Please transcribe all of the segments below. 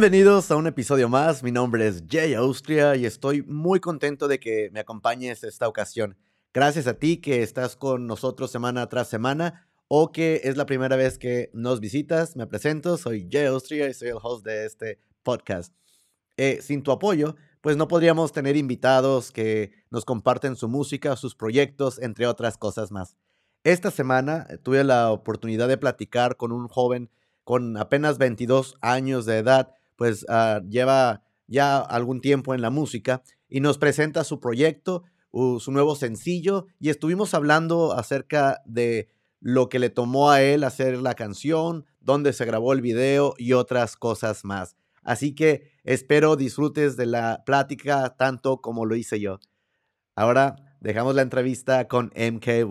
Bienvenidos a un episodio más. Mi nombre es Jay Austria y estoy muy contento de que me acompañes esta ocasión. Gracias a ti que estás con nosotros semana tras semana o que es la primera vez que nos visitas. Me presento, soy Jay Austria y soy el host de este podcast. Eh, sin tu apoyo, pues no podríamos tener invitados que nos comparten su música, sus proyectos, entre otras cosas más. Esta semana eh, tuve la oportunidad de platicar con un joven con apenas 22 años de edad, pues uh, lleva ya algún tiempo en la música y nos presenta su proyecto, uh, su nuevo sencillo y estuvimos hablando acerca de lo que le tomó a él hacer la canción, dónde se grabó el video y otras cosas más. Así que espero disfrutes de la plática tanto como lo hice yo. Ahora dejamos la entrevista con MKY.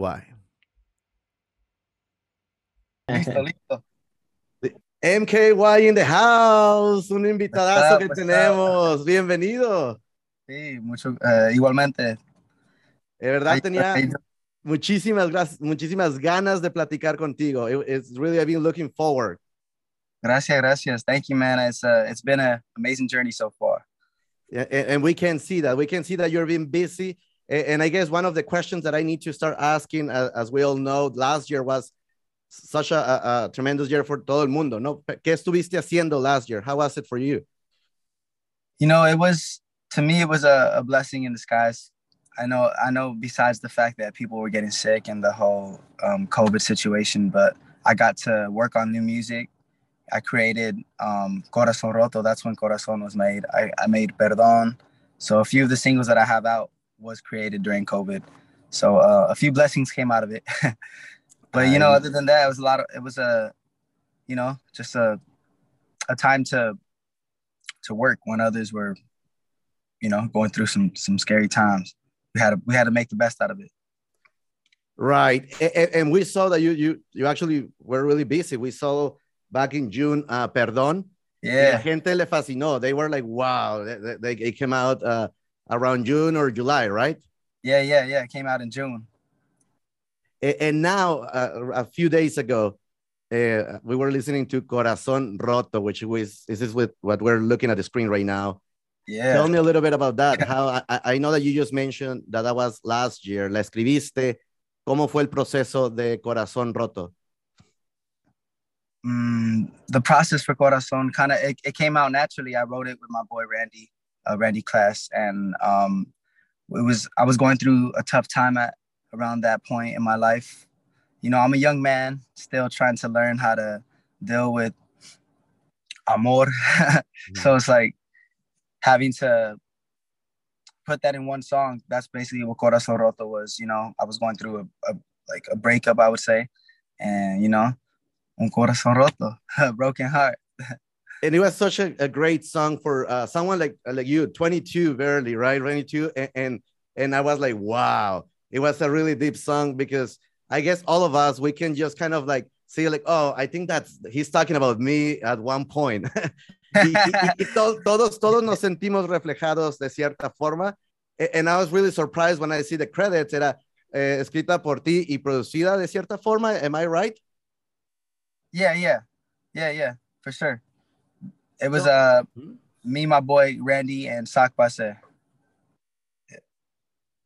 Listo, listo. MKY in the house, un invitadazo que tenemos. Bienvenido. Sí, mucho, uh, igualmente. De verdad tenía muchísimas, muchísimas ganas de platicar contigo. It, it's really, I've been looking forward. Gracias, gracias. Thank you, man. It's, uh, it's been an amazing journey so far. Yeah, and, and we can see that. We can see that you're being busy. And I guess one of the questions that I need to start asking, as, as we all know, last year was such a, a, tremendous year for todo el mundo, ¿no? ¿Qué estuviste haciendo last year? How was it for you? You know, it was to me it was a, a blessing in disguise. I know, I know. Besides the fact that people were getting sick and the whole um, COVID situation, but I got to work on new music. I created um, Corazón Roto. That's when Corazón was made. I, I made Perdón. So a few of the singles that I have out was created during COVID. So uh, a few blessings came out of it. but you know, other than that, it was a lot of it was a, you know, just a a time to to work when others were, you know, going through some some scary times. We had to we had to make the best out of it. Right, and, and we saw that you you you actually were really busy. We saw back in June, uh, Perdón. Yeah. La gente le fascinó. They were like, wow. They, they, they came out uh, around June or July, right? Yeah, yeah, yeah. It came out in June. And now, uh, a few days ago, uh, we were listening to Corazón Roto, which was this is with what we're looking at the screen right now. Yeah. Tell me a little bit about that. How I, I know that you just mentioned that that was last year. La escribiste. ¿Cómo fue el proceso de Corazón Roto? Mm, the process for Corazon kind of it, it, came out naturally. I wrote it with my boy Randy, uh, Randy Class, and um, it was I was going through a tough time at around that point in my life. You know, I'm a young man still trying to learn how to deal with amor. mm-hmm. So it's like having to put that in one song. That's basically what Corazon Roto was. You know, I was going through a, a like a breakup, I would say, and you know un corazón roto, a broken heart. and it was such a, a great song for uh, someone like like you, 22, barely, right? 22, and, and and I was like, wow, it was a really deep song because I guess all of us we can just kind of like see like, oh, I think that's he's talking about me at one point. y, y, y to, todos todos nos sentimos reflejados de cierta forma, and I was really surprised when I see the credits. Era eh, escrita por ti y producida de cierta forma. Am I right? Yeah, yeah, yeah, yeah, for sure. It was uh me, my boy Randy, and Sak Basse.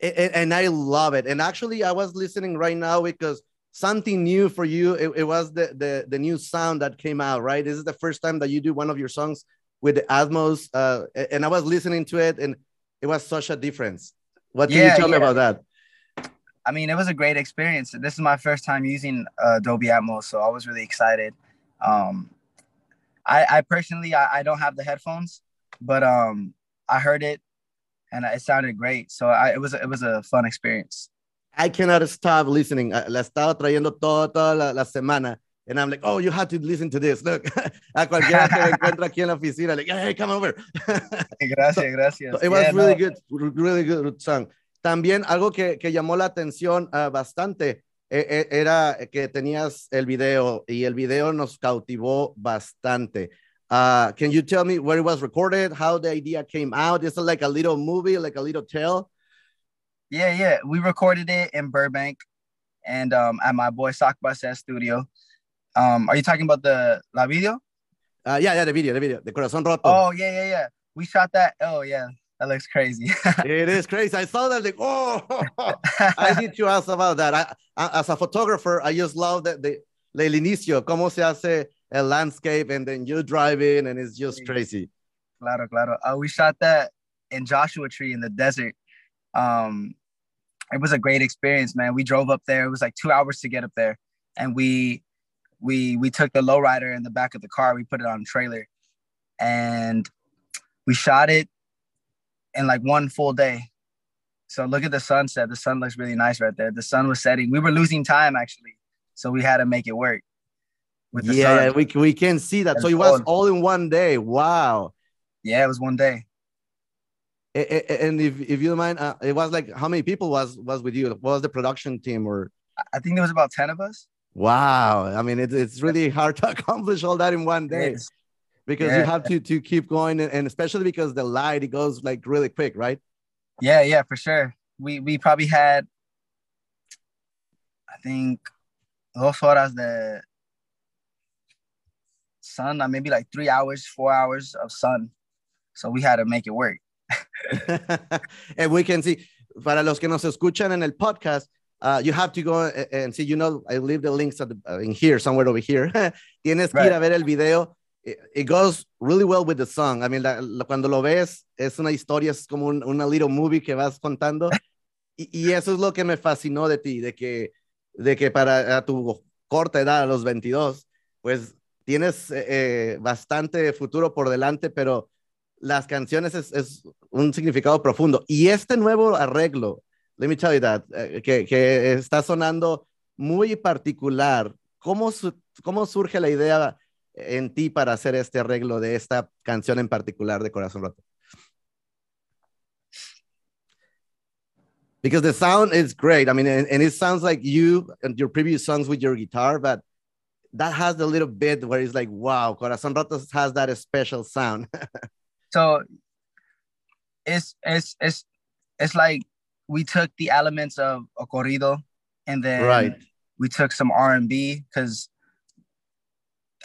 And, and I love it. And actually, I was listening right now because something new for you. It, it was the, the the new sound that came out. Right, this is the first time that you do one of your songs with the Atmos. Uh, and I was listening to it, and it was such a difference. What can yeah, you tell yeah. me about that? I mean, it was a great experience. This is my first time using uh, Dolby Atmos, so I was really excited. Um, I, I personally, I, I, don't have the headphones, but um, I heard it and it sounded great. So I, it was it was a fun experience. I cannot stop listening. La estaba trayendo toda, toda la, la semana. And I'm like, oh, you have to listen to this. Look, a cualquiera que me encuentra aquí en la oficina, like, hey, come over. gracias, gracias. So it was yeah, really no. good, really good song. También algo que, que llamó la atención uh, bastante eh, era que tenías el video y el video nos cautivó bastante. Uh, can you tell me where it was recorded, how the idea came out? Is it like a little movie, like a little tale? Yeah, yeah. We recorded it in Burbank and um, at my boy Sock Bus studio. Um, are you talking about the la video? Uh, yeah, yeah, the video, the video, the Corazón Roto. Oh yeah, yeah, yeah. We shot that. Oh yeah, that looks crazy. it is crazy. I saw that. Like, oh, I need to ask about that. I, I, as a photographer, I just love that the, the el inicio, cómo se hace el landscape, and then you drive in, and it's just crazy. Claro, claro. Uh, we shot that in Joshua Tree in the desert. Um, it was a great experience, man. We drove up there. It was like two hours to get up there, and we we we took the lowrider in the back of the car. We put it on a trailer, and we shot it in like one full day. So look at the sunset. The sun looks really nice right there. The sun was setting. We were losing time actually, so we had to make it work. With the yeah, sun. we we can see that. so it was all in one day. Wow. Yeah, it was one day. And if, if you don't mind, uh, it was like how many people was was with you? What was the production team or? I think there was about ten of us. Wow, I mean it's it's really hard to accomplish all that in one day because yeah. you have to to keep going and especially because the light it goes like really quick, right? Yeah, yeah, for sure. We we probably had, I think, dos horas the sun, maybe like three hours, four hours of sun. So we had to make it work. and we can see, para los que nos escuchan en el podcast, uh, you have to go and see, you know, I leave the links at the, uh, in here, somewhere over here. Tienes que right. ir a ver el video. It, it, goes really well with the song. I mean, la, la, cuando lo ves, es una historia, es como un, una little movie que vas contando. y, y, eso es lo que me fascinó de ti, de que, de que para a tu corta edad, a los 22, pues tienes eh, eh, bastante futuro por delante, pero las canciones es, es, un significado profundo. Y este nuevo arreglo, let me tell you that, eh, que, está sonando muy particular. ¿Cómo, ¿Cómo surge la idea en ti para hacer este arreglo de esta canción en particular de Corazón Roto? Because the sound is great. I mean, and it sounds like you and your previous songs with your guitar, but that has the little bit where it's like, wow, Corazón Roto has that special sound. so it's it's it's it's like we took the elements of a corrido and then right. we took some R and B because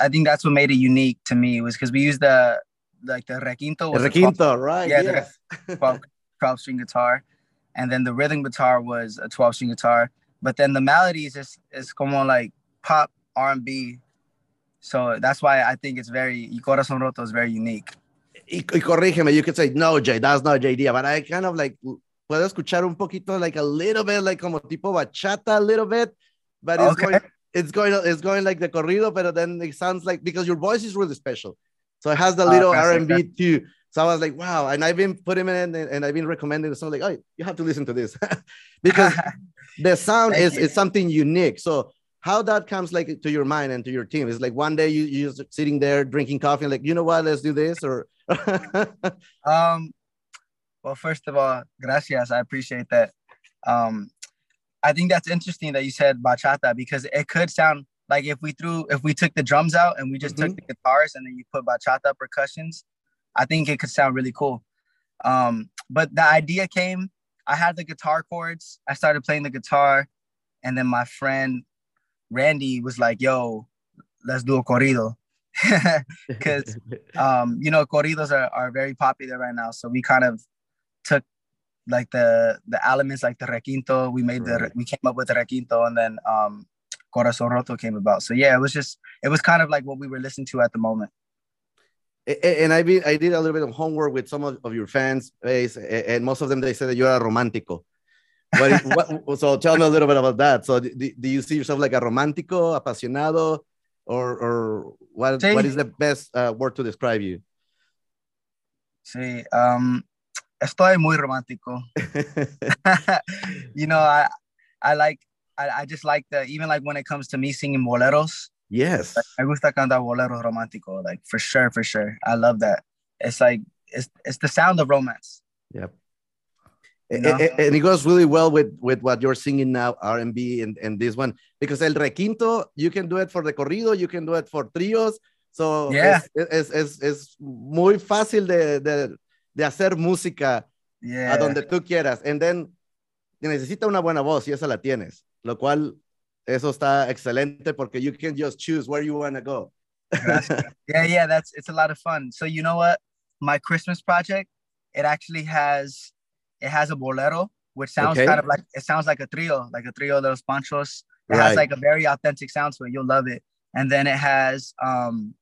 I think that's what made it unique to me was because we used the like the requinto. The requinto, 12, right? Yeah, yes. the 12, 12 string guitar, and then the rhythm guitar was a 12 string guitar. But then the melodies is is como like pop R and B. So that's why I think it's very Corazón Roto is very unique. y, y, corrígeme, you could say, no, Jay, that's not JD, but I kind of like, puedo escuchar un poquito, like a little bit, like como tipo bachata, a little bit, but it's okay. going, it's going, it's going like the corrido, but then it sounds like, because your voice is really special. So it has the ah, little oh, R&B okay. too. So I was like, wow. And I've been putting it in and I've been recommending it. So like, oh, you have to listen to this because the sound is, is something unique. So how that comes like to your mind and to your team? Is like one day you you just sitting there drinking coffee and like you know what? Let's do this or um well first of all gracias. I appreciate that. Um i think that's interesting that you said bachata because it could sound like if we threw if we took the drums out and we just mm-hmm. took the guitars and then you put bachata percussions i think it could sound really cool. Um but the idea came i had the guitar chords. I started playing the guitar and then my friend Randy was like, yo, let's do a corrido. Because, um, you know, corridos are, are very popular right now. So we kind of took like the the elements like the requinto. We made right. the we came up with the requinto and then um Corazón Roto came about. So yeah, it was just it was kind of like what we were listening to at the moment. And I be, I did a little bit of homework with some of, of your fans base, and most of them they said that you're a romántico. What, what, so tell me a little bit about that. So do, do you see yourself like a romántico, apasionado, or, or what, sí. what is the best uh, word to describe you? Sí, um, estoy muy romántico. you know, I, I like, I, I just like the, even like when it comes to me singing boleros. Yes. I gusta cantar boleros romántico, like for sure, for sure. I love that. It's like, it's, it's the sound of romance. Yep. Eh, you eh, eh, and it goes really well with with what you're singing now r&b and, and this one because el requinto you can do it for the corrido you can do it for trios so yeah. es, es, es, es muy fácil de, de, de hacer música yeah. a donde tú quieras and then necesita una buena voz y esa la tienes lo cual eso está excelente porque you can just choose where you want to go yeah, yeah, that's it's a lot of fun. So you know what? My Christmas project, it actually has it has a bolero, which sounds Okay. kind of like it sounds like a trio, like a trio de los panchos. It Right. has like a very authentic sound to it. You'll love it. And then it has um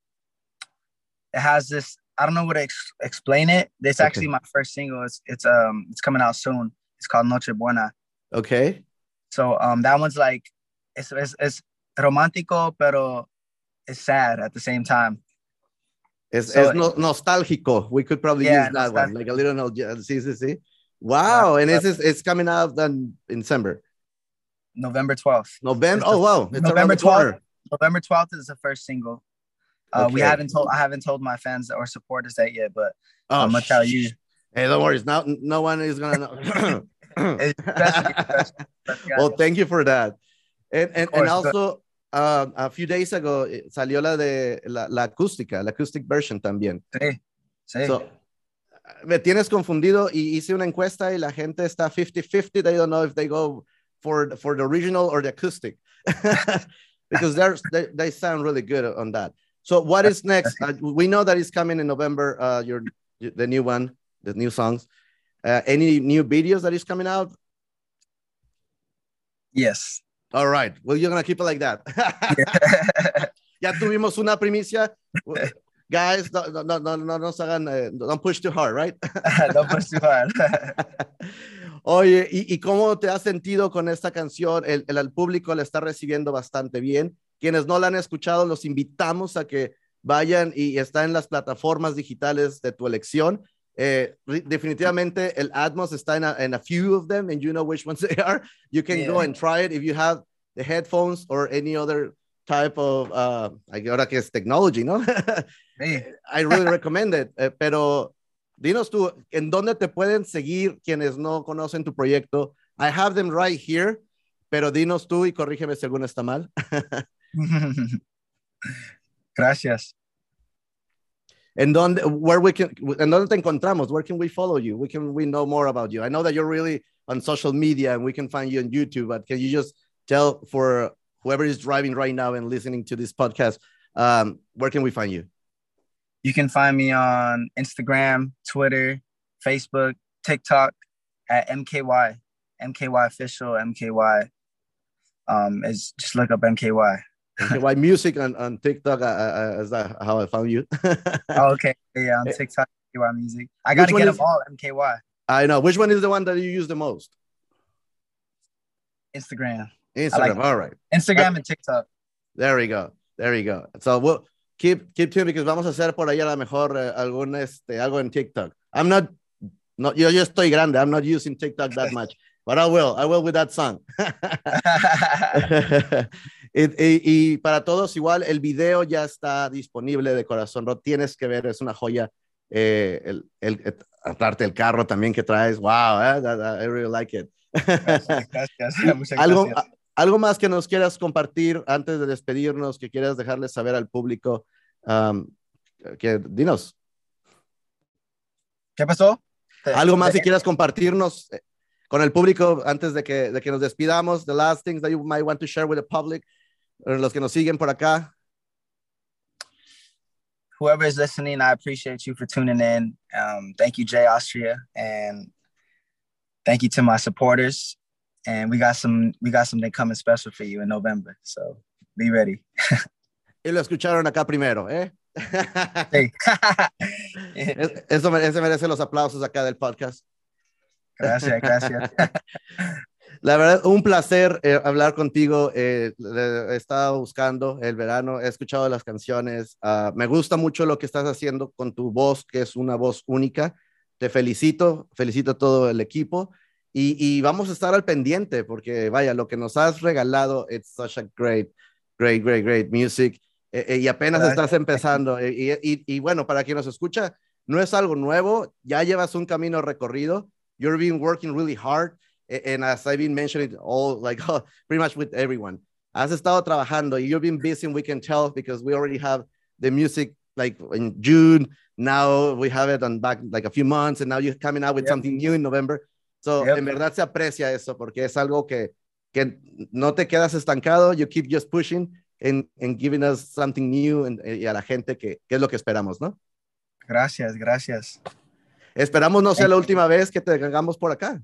it has this I don't know what to ex- explain it. It's Okay. actually my first single. It's it's um it's coming out soon. It's called Noche Buena. Okay. So um that one's like it's it's, it's romántico pero it's sad at the same time. It's, So- es no- nostálgico. We could probably Yeah, use that one, like a little. No, sí, sí, sí. Wow, and it's it's coming out then in December, November 12th. November. It's the- Oh wow, it's November corner. November 12th is the first single. Uh, We haven't told I haven't told my fans or supporters that yet, but Oh, I'm gonna tell you. Hey, don't worry. Now, no one is gonna know. Well, thank you for that. And and, and course, also, uh, a few days ago eh, salió la de la, la acústica, la acoustic version también. Sí, sí. So, me tienes confundido y hice una encuesta y la gente está 50-50. They don't know if they go for, for the original or the acoustic because they're, they, they sound really good on that. So what is next? Uh, we know that it's coming in November, uh, your, the new one, the new songs. Uh, any new videos that is coming out? yes. All right. Well, you're going to keep it like that. ya tuvimos una primicia. Guys, no, no, no, no, no nos hagan, eh, don't push too hard, right? Don't push too hard. Oye, ¿y, y cómo te has sentido con esta canción? El, el, el público la está recibiendo bastante bien. Quienes no la han escuchado, los invitamos a que vayan y está en las plataformas digitales de tu elección. Eh, definitivamente el Atmos está en a, in a few of them and you know which ones they are. You can Yeah. go and try it if you have the headphones or any other type of, uh, ahora que es technology, ¿no? Sí. I really recommend it. Eh, pero dinos tú, ¿en dónde te pueden seguir quienes no conocen tu proyecto? I have them right here, pero dinos tú y corrígeme si alguno está mal. Gracias. ¿En dónde, where we can, ¿En dónde te encontramos? Where can we follow you? We can we know more about you? I know that you're really on social media and we can find you on YouTube, but can you just tell for whoever is driving right now and listening to this podcast, um, where can we find you? You can find me on Instagram, Twitter, Facebook, TikTok at MKY, MKY official, MKY. Um, is just look up MKY. Why music on, on TikTok? Uh, uh, is that how I found you? Oh, okay, yeah, on TikTok, MKY music. I gotta get is- them all MKY. I know. Which one is the one that you use the most? Instagram, Instagram. like- All right. Instagram, and TikTok. There we go. There we go. So we'll keep keep tuned because vamos a hacer por ahí a lo mejor eh, algún este algo en TikTok. I'm not no yo yo estoy grande. I'm not using TikTok that much, but I will. I will with that song. y, y- y para todos igual el video ya está disponible de Corazón Roto. Tienes que ver, es una joya. Eh, el, el, el- aparte el carro también que traes. Wow, eh, that- that- I really like it. Gracias, gracias, muchas algo, gracias. a- algo más que nos quieras compartir antes de despedirnos, que quieras dejarles saber al público. um, que dinos, ¿Qué pasó? algo más que quieras compartirnos eh, con el público antes de que, de que nos despidamos. The last things that you might want to share with the public, los que nos siguen por acá. Whoever is listening, I appreciate you for tuning in. Um, thank you, Jay Austria, and thank you to my supporters. And we got some, we got something coming special for you in November. So be ready. Y lo escucharon acá primero, ¿eh? Eso mere- ese merece los aplausos acá del podcast. gracias, gracias. La verdad, un placer eh, hablar contigo. eh, he estado buscando el verano, he escuchado las canciones. ah, me gusta mucho lo que estás haciendo con tu voz, que es una voz única. Te felicito, felicito a todo el equipo. Y, y vamos a estar al pendiente, porque vaya, lo que nos has regalado, it's such a great, great, great, great music. eh, eh, y apenas Gracias. estás empezando. eh, y, y- y bueno, para quien nos escucha, no es algo nuevo, ya llevas un camino recorrido. You've been working really hard. a- And as I've been mentioning, all like pretty much with everyone, has estado trabajando. You've been busy, we can tell because we already have the music like in June. Now we have it on back like a few months, and now you're coming out with Yep. something new in November. So Yep. en verdad se aprecia eso porque es algo que, que no te quedas estancado. You keep just pushing. en, en giving us something new y a la gente que, que es lo que esperamos, ¿no? Gracias, gracias. Esperamos no sea la última vez que te hagamos por acá.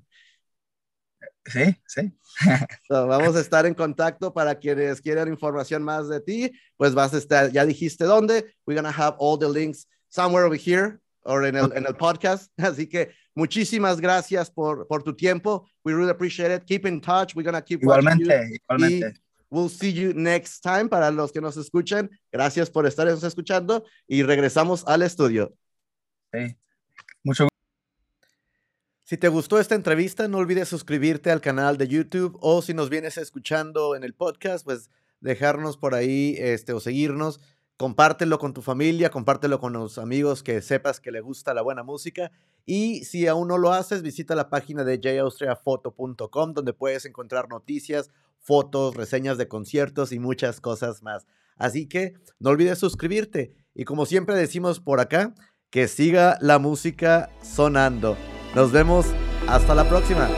Sí, sí. vamos a estar en contacto para quienes quieran información más de ti. Pues vas a estar, ya dijiste dónde. We're going to have all the links somewhere over here or en el, en el podcast. Así que muchísimas gracias por, por tu tiempo. We really appreciate it. Keep in touch. We're going to keep Igualmente, igualmente. We'll see you next time para los que nos escuchan. Gracias por estar escuchando y regresamos al estudio. Sí. Mucho si te gustó esta entrevista, no olvides suscribirte al canal de YouTube o si nos vienes escuchando en el podcast, pues dejarnos por ahí este, o seguirnos. Compártelo con tu familia, compártelo con los amigos que sepas que le gusta la buena música. Y si aún no lo haces, visita la página de jaustriafoto.com donde puedes encontrar noticias, fotos, reseñas de conciertos y muchas cosas más. Así que no olvides suscribirte. Y como siempre decimos por acá, que siga la música sonando. Nos vemos hasta la próxima.